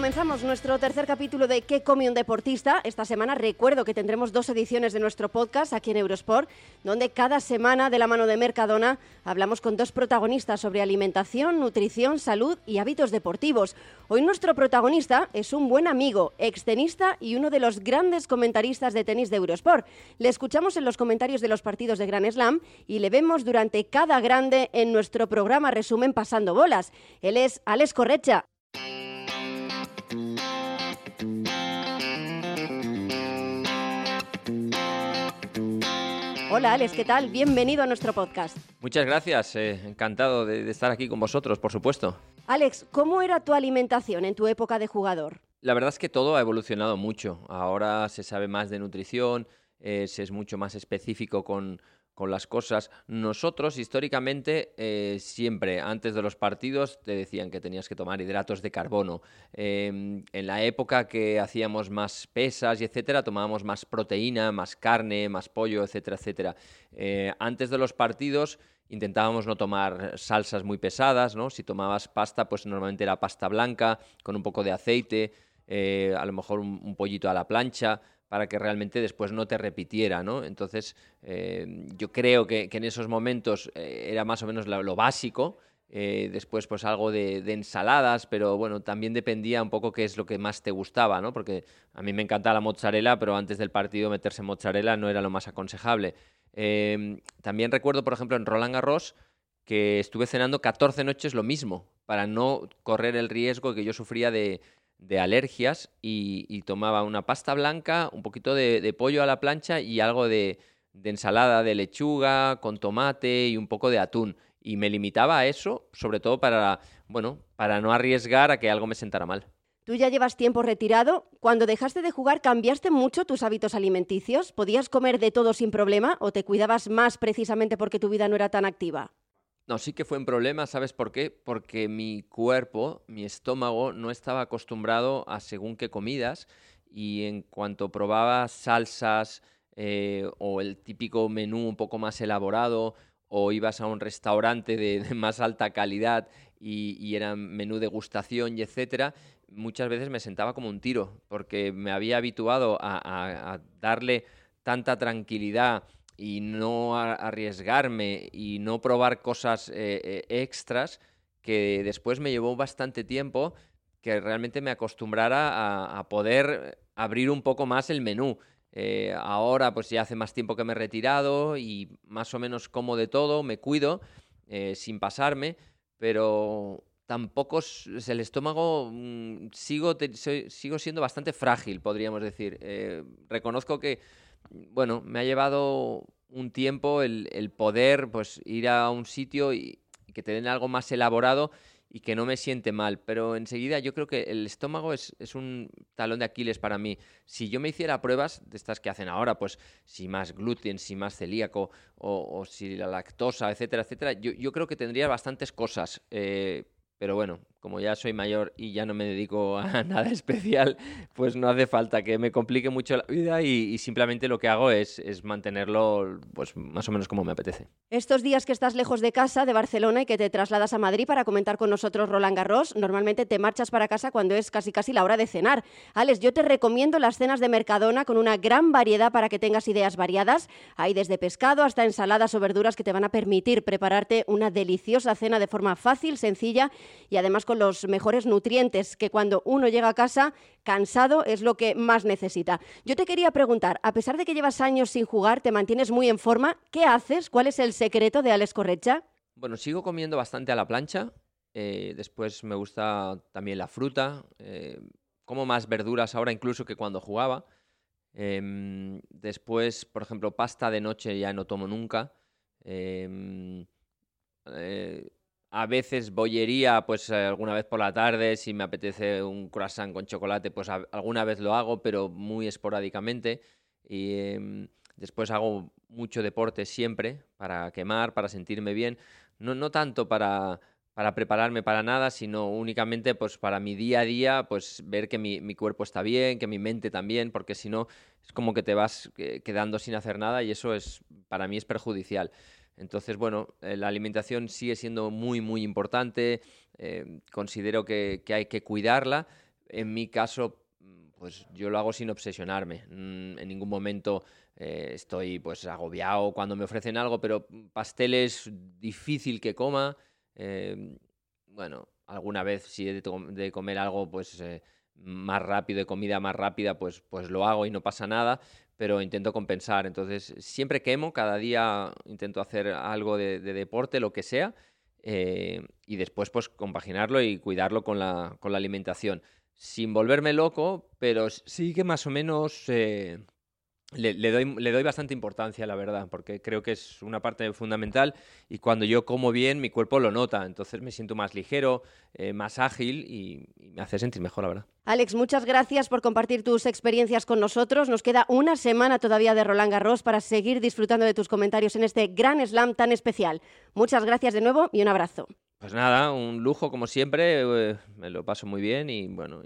Comenzamos nuestro tercer capítulo de ¿Qué come un deportista? Esta semana recuerdo que tendremos dos ediciones de nuestro podcast aquí en Eurosport, donde cada semana de la mano de Mercadona hablamos con dos protagonistas sobre alimentación, nutrición, salud y hábitos deportivos. Hoy nuestro protagonista es un buen amigo, extenista y uno de los grandes comentaristas de tenis de Eurosport. Le escuchamos en los comentarios de los partidos de Gran Slam y le vemos durante cada grande en nuestro programa Resumen Pasando Bolas. Él es Alex Correcha. Hola Alex, ¿qué tal? Bienvenido a nuestro podcast. Muchas gracias, eh, encantado de, de estar aquí con vosotros, por supuesto. Alex, ¿cómo era tu alimentación en tu época de jugador? La verdad es que todo ha evolucionado mucho. Ahora se sabe más de nutrición, eh, se es mucho más específico con, con las cosas. Nosotros, históricamente, eh, siempre antes de los partidos te decían que tenías que tomar hidratos de carbono. Eh, en la época que hacíamos más pesas y etcétera, tomábamos más proteína, más carne, más pollo, etcétera, etcétera. Eh, antes de los partidos intentábamos no tomar salsas muy pesadas, ¿no? Si tomabas pasta, pues normalmente era pasta blanca con un poco de aceite, eh, a lo mejor un pollito a la plancha para que realmente después no te repitiera, ¿no? Entonces, eh, yo creo que, en esos momentos eh, era más o menos lo, básico, eh, después pues algo de, de, ensaladas, pero bueno, también dependía un poco qué es lo que más te gustaba, ¿no? Porque a mí me encanta la mozzarella, pero antes del partido meterse mozzarella no era lo más aconsejable. Eh, también recuerdo, por ejemplo, en Roland Garros, que estuve cenando 14 noches lo mismo, para no correr el riesgo que yo sufría de, de alergias y, tomaba una pasta blanca, un poquito de, de pollo a la plancha y algo de, de, ensalada de lechuga con tomate y un poco de atún. Y me limitaba a eso, sobre todo para, bueno, para no arriesgar a que algo me sentara mal. Tú ya llevas tiempo retirado. Cuando dejaste de jugar, ¿cambiaste mucho tus hábitos alimenticios? ¿Podías comer de todo sin problema o te cuidabas más precisamente porque tu vida no era tan activa? No, sí que fue un problema, ¿sabes por qué? Porque mi cuerpo, mi estómago, no estaba acostumbrado a según qué comidas y en cuanto probaba salsas eh, o el típico menú un poco más elaborado o ibas a un restaurante de, más alta calidad y, era menú degustación y etcétera, muchas veces me sentaba como un tiro porque me había habituado a darle tanta tranquilidad y no arriesgarme y no probar cosas eh, eh, extras que después me llevó bastante tiempo que realmente me acostumbrara a, poder abrir un poco más el menú. Eh, ahora pues ya hace más tiempo que me he retirado y más o menos como de todo, me cuido sin pasarme, pero tampoco es el estómago, mmm, sigo, sigo siendo bastante frágil, podríamos decir. Reconozco que bueno, me ha llevado un tiempo el, poder pues, ir a un sitio y, que te den algo más elaborado y que no me siente mal. Pero enseguida yo creo que el estómago es, un talón de Aquiles para mí. Si yo me hiciera pruebas de estas que hacen ahora, pues si más gluten, si más celíaco o, o si la lactosa, etcétera, etcétera, yo, yo creo que tendría bastantes cosas. Eh, pero bueno, como ya soy mayor y ya no me dedico a nada especial, pues no hace falta que me complique mucho la vida y, y simplemente lo que hago es, es, mantenerlo pues más o menos como me apetece. Estos días que estás lejos de casa, de Barcelona, y que te trasladas a Madrid para comentar con nosotros Roland Garros, normalmente te marchas para casa cuando es casi casi la hora de cenar. Alex, yo te recomiendo las cenas de Mercadona con una gran variedad para que tengas ideas variadas. Hay desde pescado hasta ensaladas o verduras que te van a permitir prepararte una deliciosa cena de forma fácil, sencilla y además los mejores nutrientes que cuando uno llega a casa cansado es lo que más necesita. Yo te quería preguntar, a pesar de que llevas años sin jugar, te mantienes muy en forma, ¿qué haces? ¿Cuál es el secreto de Alex Correcha? Bueno, sigo comiendo bastante a la plancha, eh, después me gusta también la fruta, eh, como más verduras ahora incluso que cuando jugaba. Eh, después, por ejemplo, pasta de noche ya no tomo nunca. Eh, a veces bollería, pues alguna vez por la tarde, si me apetece un croissant con chocolate, pues alguna vez lo hago, pero muy esporádicamente. Y eh, después hago mucho deporte siempre para quemar, para sentirme bien. No, no tanto para, para prepararme para nada, sino únicamente pues para mi día a día, pues ver que mi, mi cuerpo está bien, que mi mente también, porque si no es como que te vas quedando sin hacer nada y eso es para mí es perjudicial. Entonces, bueno, eh, la alimentación sigue siendo muy, muy importante. Eh, considero que, hay que cuidarla. en mi caso, pues yo lo hago sin obsesionarme. Mm, en ningún momento eh, estoy pues agobiado cuando me ofrecen algo, pero pasteles difícil que coma. Bueno, alguna vez si he de, comer algo pues más rápido, de comida más rápida, pues, pues lo hago y no pasa nada, pero intento compensar. Entonces, siempre quemo, cada día intento hacer algo de, deporte, lo que sea, y después pues compaginarlo y cuidarlo con la, con la alimentación. Sin volverme loco, pero sí que más o menos le, doy, le, doy, bastante importancia, la verdad, porque creo que es una parte fundamental y cuando yo como bien, mi cuerpo lo nota, entonces me siento más ligero, eh, más ágil y, me hace sentir mejor, la verdad. Alex, muchas gracias por compartir tus experiencias con nosotros. Nos queda una semana todavía de Roland Garros para seguir disfrutando de tus comentarios en este gran slam tan especial. Muchas gracias de nuevo y un abrazo. Pues nada, un lujo como siempre, eh, me lo paso muy bien y bueno,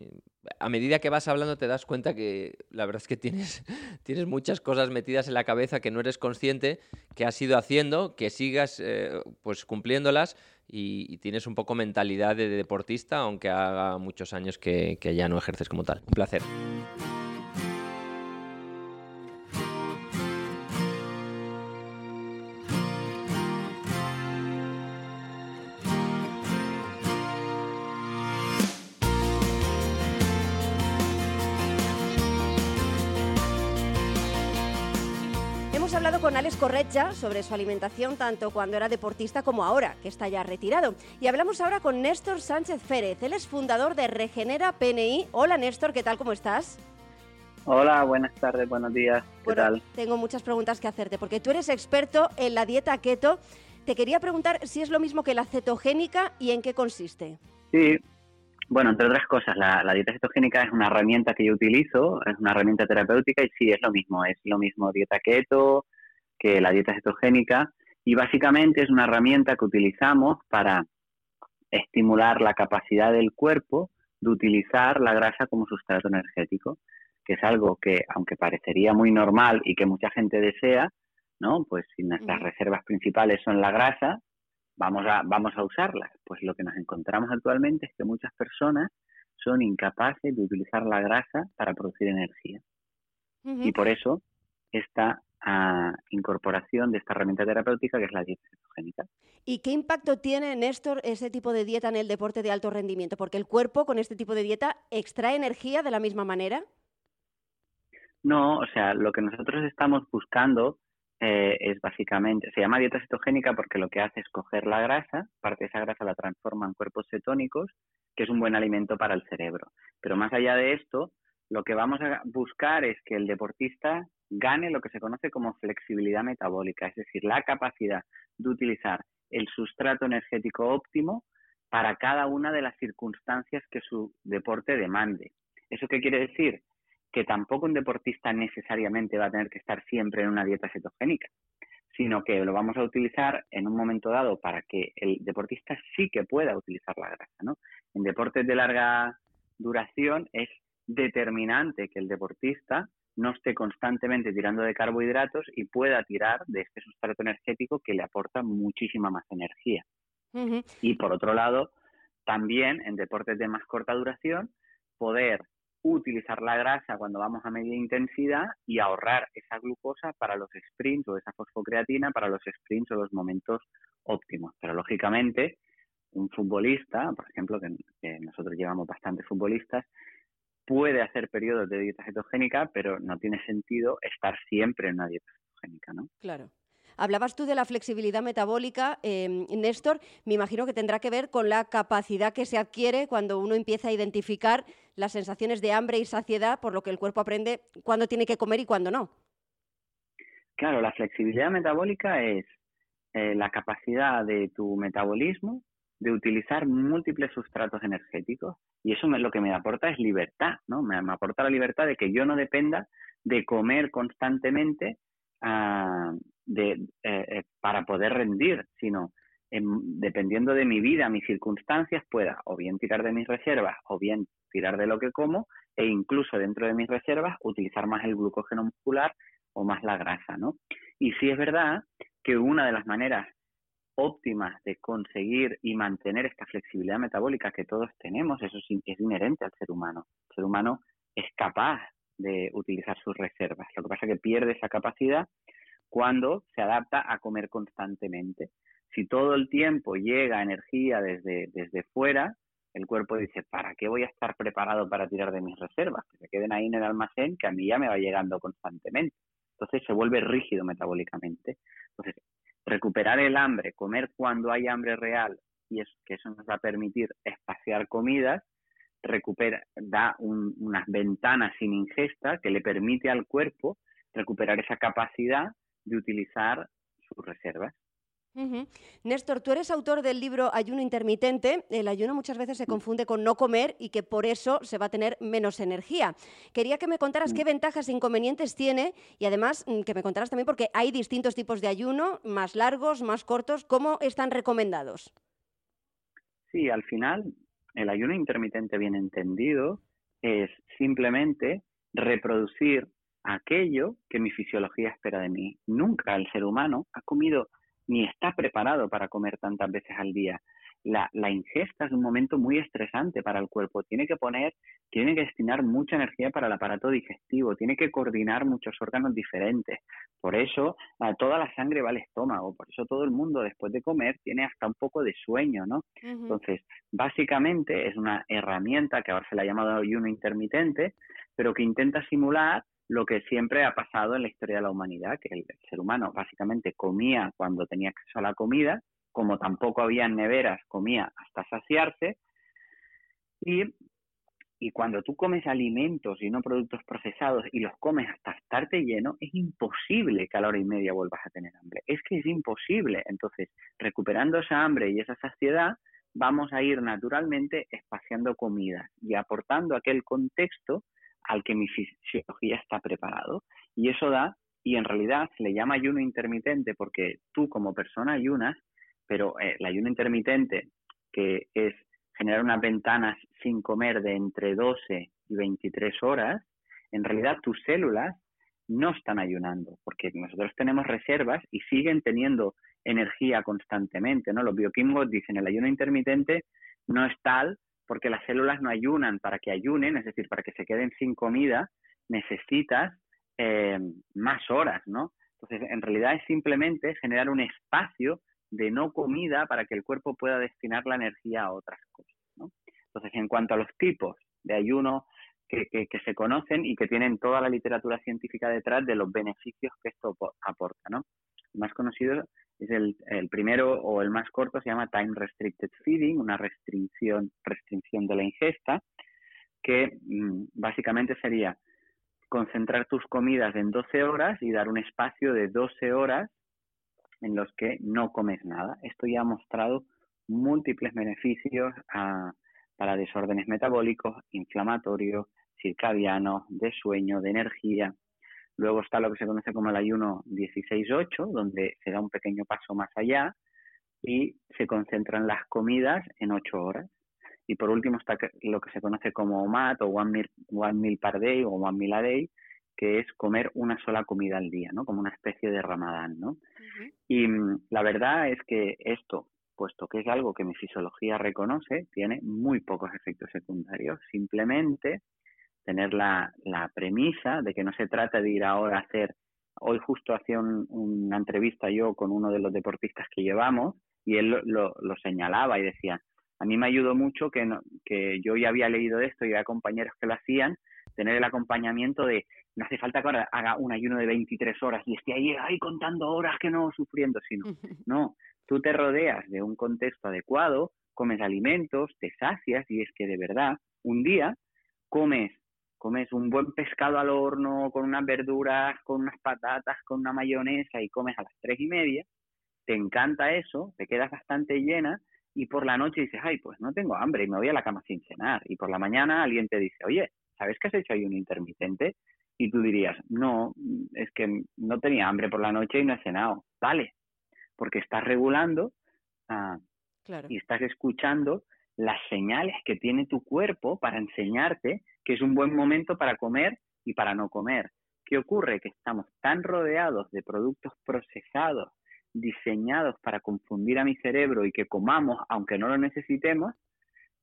a medida que vas hablando te das cuenta que la verdad es que tienes, tienes muchas cosas metidas en la cabeza que no eres consciente, que has ido haciendo, que sigas eh, pues cumpliéndolas y, tienes un poco mentalidad de deportista, aunque haga muchos años que, que ya no ejerces como tal. Un placer. Con Alex Correcha sobre su alimentación tanto cuando era deportista como ahora, que está ya retirado. Y hablamos ahora con Néstor Sánchez Férez. Él es fundador de Regenera PNI. Hola Néstor, ¿qué tal? ¿Cómo estás? Hola, buenas tardes, buenos días. ¿Qué tal? Tengo muchas preguntas que hacerte porque tú eres experto en la dieta keto. Te quería preguntar si es lo mismo que la cetogénica y en qué consiste. Sí, bueno, entre otras cosas, la, dieta cetogénica es una herramienta que yo utilizo, es una herramienta terapéutica y sí, es lo mismo, es lo mismo dieta keto, que la dieta cetogénica y básicamente es una herramienta que utilizamos para estimular la capacidad del cuerpo de utilizar la grasa como sustrato energético, que es algo que, aunque parecería muy normal y que mucha gente desea, ¿no? Pues si nuestras reservas principales son la grasa, vamos a, vamos a usarlas. Pues lo que nos encontramos actualmente es que muchas personas son incapaces de utilizar la grasa para producir energía. Y por eso esta incorporación de esta herramienta terapéutica que es la dieta cetogénica. ¿Y qué impacto tiene, Néstor, ese tipo de dieta en el deporte de alto rendimiento? Porque el cuerpo con este tipo de dieta extrae energía de la misma manera. No, o sea, lo que nosotros estamos buscando eh, es básicamente, se llama dieta cetogénica porque lo que hace es coger la grasa, parte de esa grasa la transforma en cuerpos cetónicos, que es un buen alimento para el cerebro. Pero más allá de esto, lo que vamos a buscar es que el deportista gane lo que se conoce como flexibilidad metabólica, es decir, la capacidad de utilizar el sustrato energético óptimo para cada una de las circunstancias que su deporte demande. ¿Eso qué quiere decir? Que tampoco un deportista necesariamente va a tener que estar siempre en una dieta cetogénica, sino que lo vamos a utilizar en un momento dado para que el deportista sí que pueda utilizar la grasa. ¿no? En deportes de larga duración es determinante que el deportista no esté constantemente tirando de carbohidratos y pueda tirar de este sustrato energético que le aporta muchísima más energía. Y por otro lado, también en deportes de más corta duración, poder utilizar la grasa cuando vamos a media intensidad y ahorrar esa glucosa para los sprints o esa fosfocreatina para los sprints o los momentos óptimos. Pero lógicamente, un futbolista, por ejemplo, que nosotros llevamos bastantes futbolistas, puede hacer periodos de dieta cetogénica, pero no tiene sentido estar siempre en una dieta cetogénica, ¿no? Claro. Hablabas tú de la flexibilidad metabólica, eh, Néstor. Me imagino que tendrá que ver con la capacidad que se adquiere cuando uno empieza a identificar las sensaciones de hambre y saciedad, por lo que el cuerpo aprende cuándo tiene que comer y cuándo no. Claro, la flexibilidad metabólica es eh, la capacidad de tu metabolismo de utilizar múltiples sustratos energéticos y eso lo que me aporta es libertad, ¿no? Me, aporta la libertad de que yo no dependa de comer constantemente ah, de, eh, eh, para poder rendir, sino dependiendo de mi vida, mis circunstancias, pueda o bien tirar de mis reservas o bien tirar de lo que como e incluso dentro de mis reservas utilizar más el glucógeno muscular o más la grasa, ¿no? Y sí es verdad que una de las maneras óptimas de conseguir y mantener esta flexibilidad metabólica que todos tenemos, eso es inherente al ser humano. El ser humano es capaz de utilizar sus reservas. Lo que pasa es que pierde esa capacidad cuando se adapta a comer constantemente. Si todo el tiempo llega energía desde, desde fuera, el cuerpo dice, ¿para qué voy a estar preparado para tirar de mis reservas? Que se queden ahí en el almacén, que a mí ya me va llegando constantemente. Entonces se vuelve rígido metabólicamente. Entonces, recuperar el hambre, comer cuando hay hambre real, y es, que eso nos va a permitir espaciar comidas, recupera, da unas ventanas sin ingesta que le permite al cuerpo recuperar esa capacidad de utilizar sus reservas. Néstor, tú eres autor del libro Ayuno intermitente. El ayuno muchas veces se mm. confunde con no comer y que por eso se va a tener menos energía. Quería que me contaras mm. qué ventajas e inconvenientes tiene y además mm, que me contaras también porque hay distintos tipos de ayuno, más largos, más cortos. ¿Cómo están recomendados? Sí, al final el ayuno intermitente bien entendido es simplemente reproducir aquello que mi fisiología espera de mí. Nunca el ser humano ha comido ni está preparado para comer tantas veces al día. La, la, ingesta es un momento muy estresante para el cuerpo. Tiene que poner, tiene que destinar mucha energía para el aparato digestivo, tiene que coordinar muchos órganos diferentes. Por eso toda la sangre va al estómago, por eso todo el mundo después de comer tiene hasta un poco de sueño, ¿no? Entonces, básicamente es una herramienta que ahora se le ha llamado ayuno intermitente, pero que intenta simular lo que siempre ha pasado en la historia de la humanidad, que el ser humano básicamente comía cuando tenía acceso a la comida, como tampoco había neveras, comía hasta saciarse, y, y cuando tú comes alimentos y no productos procesados y los comes hasta estarte lleno, es imposible que a la hora y media vuelvas a tener hambre. Es que es imposible. Entonces, recuperando esa hambre y esa saciedad, vamos a ir naturalmente espaciando comida y aportando aquel contexto al que mi fisiología está preparado. Y eso da, y en realidad se le llama ayuno intermitente porque tú como persona ayunas, pero eh, el ayuno intermitente, que es generar unas ventanas sin comer de entre 12 y 23 horas, en realidad tus células no están ayunando, porque nosotros tenemos reservas y siguen teniendo energía constantemente, ¿no? Los bioquímicos dicen el ayuno intermitente no es tal porque las células no ayunan. Para que ayunen, es decir, para que se queden sin comida, necesitas eh, más horas, ¿no? Entonces, en realidad es simplemente generar un espacio de no comida para que el cuerpo pueda destinar la energía a otras cosas, ¿no? Entonces, en cuanto a los tipos de ayuno que, que, se conocen y que tienen toda la literatura científica detrás de los beneficios que esto aporta, ¿no? Más conocido es el, el, primero o el más corto, se llama Time Restricted Feeding, una restricción, restricción de la ingesta, que mm, básicamente sería concentrar tus comidas en 12 horas y dar un espacio de 12 horas en los que no comes nada. Esto ya ha mostrado múltiples beneficios para desórdenes metabólicos, inflamatorios, circadianos, de sueño, de energía, Luego está lo que se conoce como el ayuno 16-8, donde se da un pequeño paso más allá y se concentran las comidas en 8 horas. Y por último está lo que se conoce como OMAD o One Meal, one meal Per Day o One Meal a Day, que es comer una sola comida al día, ¿no? Como una especie de ramadán, ¿no? Y mm, la verdad es que esto, puesto que es algo que mi fisiología reconoce, tiene muy pocos efectos secundarios. Simplemente tener la, la premisa de que no se trata de ir ahora a hacer, hoy justo hacía una entrevista yo con uno de los deportistas que llevamos y él lo, lo, señalaba y decía, a mí me ayudó mucho que, que yo ya había leído esto y había compañeros que lo hacían, tener el acompañamiento de no hace falta que ahora haga un ayuno de 23 horas y esté ahí, ahí contando horas que no sufriendo, sino, no, tú te rodeas de un contexto adecuado, comes alimentos, te sacias y es que de verdad un día comes comes un buen pescado al horno con unas verduras, con unas patatas, con una mayonesa y comes a las tres y media, te encanta eso, te quedas bastante llena y por la noche dices, ay, pues no tengo hambre y me voy a la cama sin cenar. Y por la mañana alguien te dice, oye, ¿sabes que has hecho ahí un intermitente? Y tú dirías, no, es que no tenía hambre por la noche y no he cenado. Vale, porque estás regulando ah, y estás escuchando las señales que tiene tu cuerpo para enseñarte que es un buen momento para comer y para no comer. ¿Qué ocurre? Que estamos tan rodeados de productos procesados, diseñados para confundir a mi cerebro y que comamos aunque no lo necesitemos,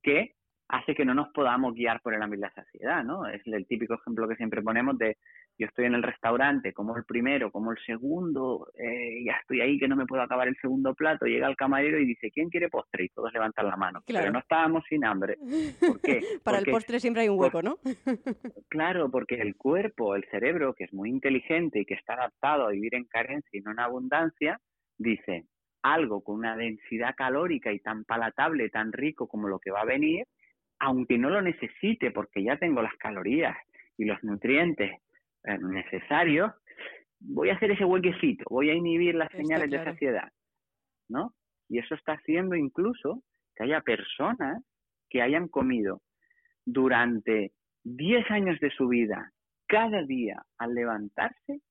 que hace que no nos podamos guiar por el ámbito de la saciedad, ¿no? Es el típico ejemplo que siempre ponemos de yo estoy en el restaurante, como el primero, como el segundo, eh, ya estoy ahí que no me puedo acabar el segundo plato, llega el camarero y dice, ¿quién quiere postre? Y todos levantan la mano. Pero no estábamos sin hambre. ¿Por qué? Para el postre siempre hay un hueco, ¿no? claro, porque el cuerpo, el cerebro, que es muy inteligente y que está adaptado a vivir en carencia y no en abundancia, dice, algo con una densidad calórica y tan palatable, tan rico como lo que va a venir, aunque no lo necesite porque ya tengo las calorías y los nutrientes necesarios, voy a hacer ese huequecito, voy a inhibir las señales de saciedad, ¿no? Y eso está haciendo incluso que haya personas que hayan comido durante 10 años de su vida, cada día al levantarse,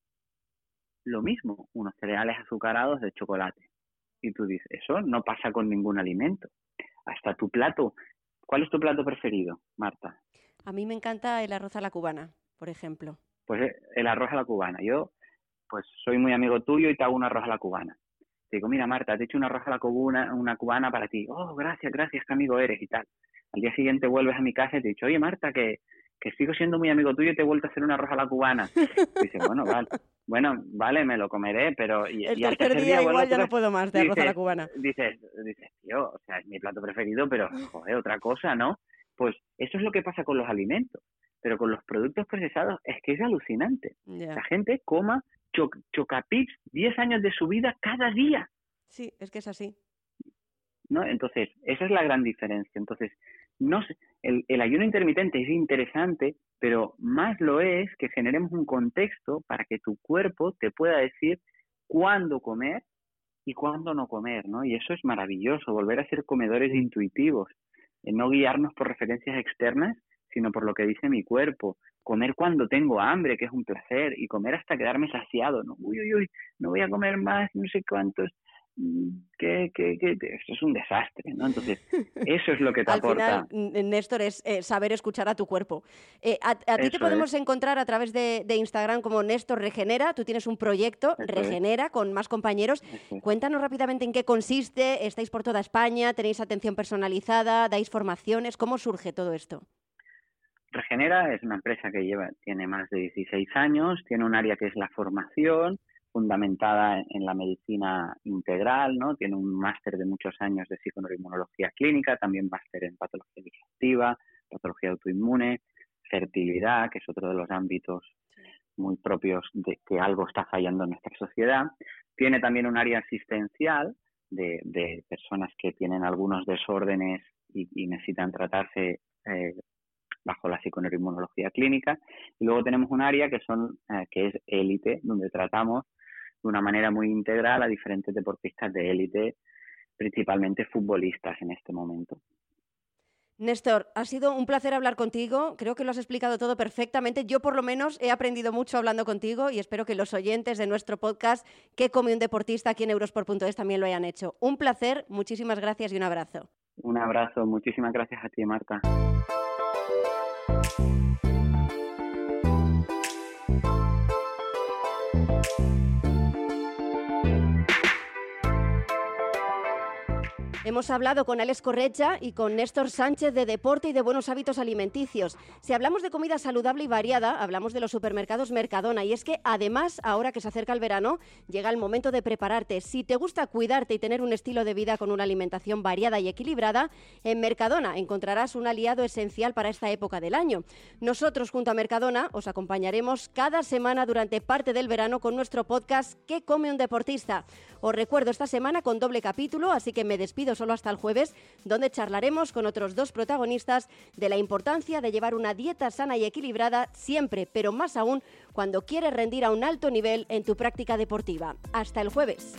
lo mismo, unos cereales azucarados de chocolate. Y tú dices, eso no pasa con ningún alimento. Hasta tu plato. ¿Cuál es tu plato preferido, Marta? A mí me encanta el arroz a la cubana, por ejemplo. Pues eh, el arroz a la cubana. Yo, pues soy muy amigo tuyo y te hago un arroz a la cubana. Te digo, mira, Marta, te he hecho un arroz a la cubana, una cubana para ti. Oh, gracias, gracias, qué amigo eres y tal. Al día siguiente vuelves a mi casa y te he dicho, oye, Marta, que, que sigo siendo muy amigo tuyo y te he vuelto a hacer un arroz a la cubana. Y dice, bueno, vale. Bueno, vale, me lo comeré, pero... Y, el tercer día, igual ya no puedo más de arroz a la cubana. Dices, dices, tío, o sea, es mi plato preferido, pero, joder, otra cosa, ¿no? Pues eso es lo que pasa con los alimentos. Pero con los productos procesados es que es alucinante. La gente coma chocapips 10 años de su vida cada día. Sí, es que es así. ¿No? Entonces, esa es la gran diferencia. Entonces, no el, el ayuno intermitente es interesante, pero más lo es que generemos un contexto para que tu cuerpo te pueda decir cuándo comer y cuándo no comer, ¿no? Y eso es maravilloso, volver a ser comedores intuitivos, no guiarnos por referencias externas, sino por lo que dice mi cuerpo. Comer cuando tengo hambre, que es un placer, y comer hasta quedarme saciado, ¿no? Uy, uy, uy, no voy a comer más, no sé cuántos que, que, que, esto es un desastre, ¿no? Entonces, eso es lo que te Al aporta. Final, Néstor, es eh, saber escuchar a tu cuerpo. Eh, a, ti te podemos encontrar a través de, Instagram como Néstor Regenera. Tú tienes un proyecto, Regenera, con más compañeros. Cuéntanos rápidamente en qué consiste. Estáis por toda España, tenéis atención personalizada, dais formaciones. ¿Cómo surge todo esto? Regenera es una empresa que lleva, tiene más de 16 años, tiene un área que es la formación, fundamentada en la medicina integral, ¿no? Tiene un máster de muchos años de psiconeuroinmunología clínica, también máster en patología digestiva, patología autoinmune, fertilidad, que es otro de los ámbitos muy propios de que algo está fallando en nuestra sociedad. Tiene también un área asistencial de, personas que tienen algunos desórdenes y, necesitan tratarse eh, bajo la psiconeuroinmunología clínica. Y luego tenemos un área que, son, eh, que es élite, donde tratamos de una manera muy integral a diferentes deportistas de élite, principalmente futbolistas en este momento. Néstor, ha sido un placer hablar contigo. Creo que lo has explicado todo perfectamente. Yo por lo menos he aprendido mucho hablando contigo y espero que los oyentes de nuestro podcast, que come un deportista aquí en Eurosport.es, también lo hayan hecho. Un placer, muchísimas gracias y un abrazo. Un abrazo, muchísimas gracias a ti, Marta. Hemos hablado con Alex Correcha y con Néstor Sánchez de deporte y de buenos hábitos alimenticios. Si hablamos de comida saludable y variada, hablamos de los supermercados Mercadona. Y es que además, ahora que se acerca el verano, llega el momento de prepararte. Si te gusta cuidarte y tener un estilo de vida con una alimentación variada y equilibrada, en Mercadona encontrarás un aliado esencial para esta época del año. Nosotros, junto a Mercadona, os acompañaremos cada semana durante parte del verano con nuestro podcast ¿Qué come un deportista? Os recuerdo esta semana con doble capítulo, así que me despido solo hasta el jueves, donde charlaremos con otros dos protagonistas de la importancia de llevar una dieta sana y equilibrada siempre, pero más aún cuando quieres rendir a un alto nivel en tu práctica deportiva. Hasta el jueves.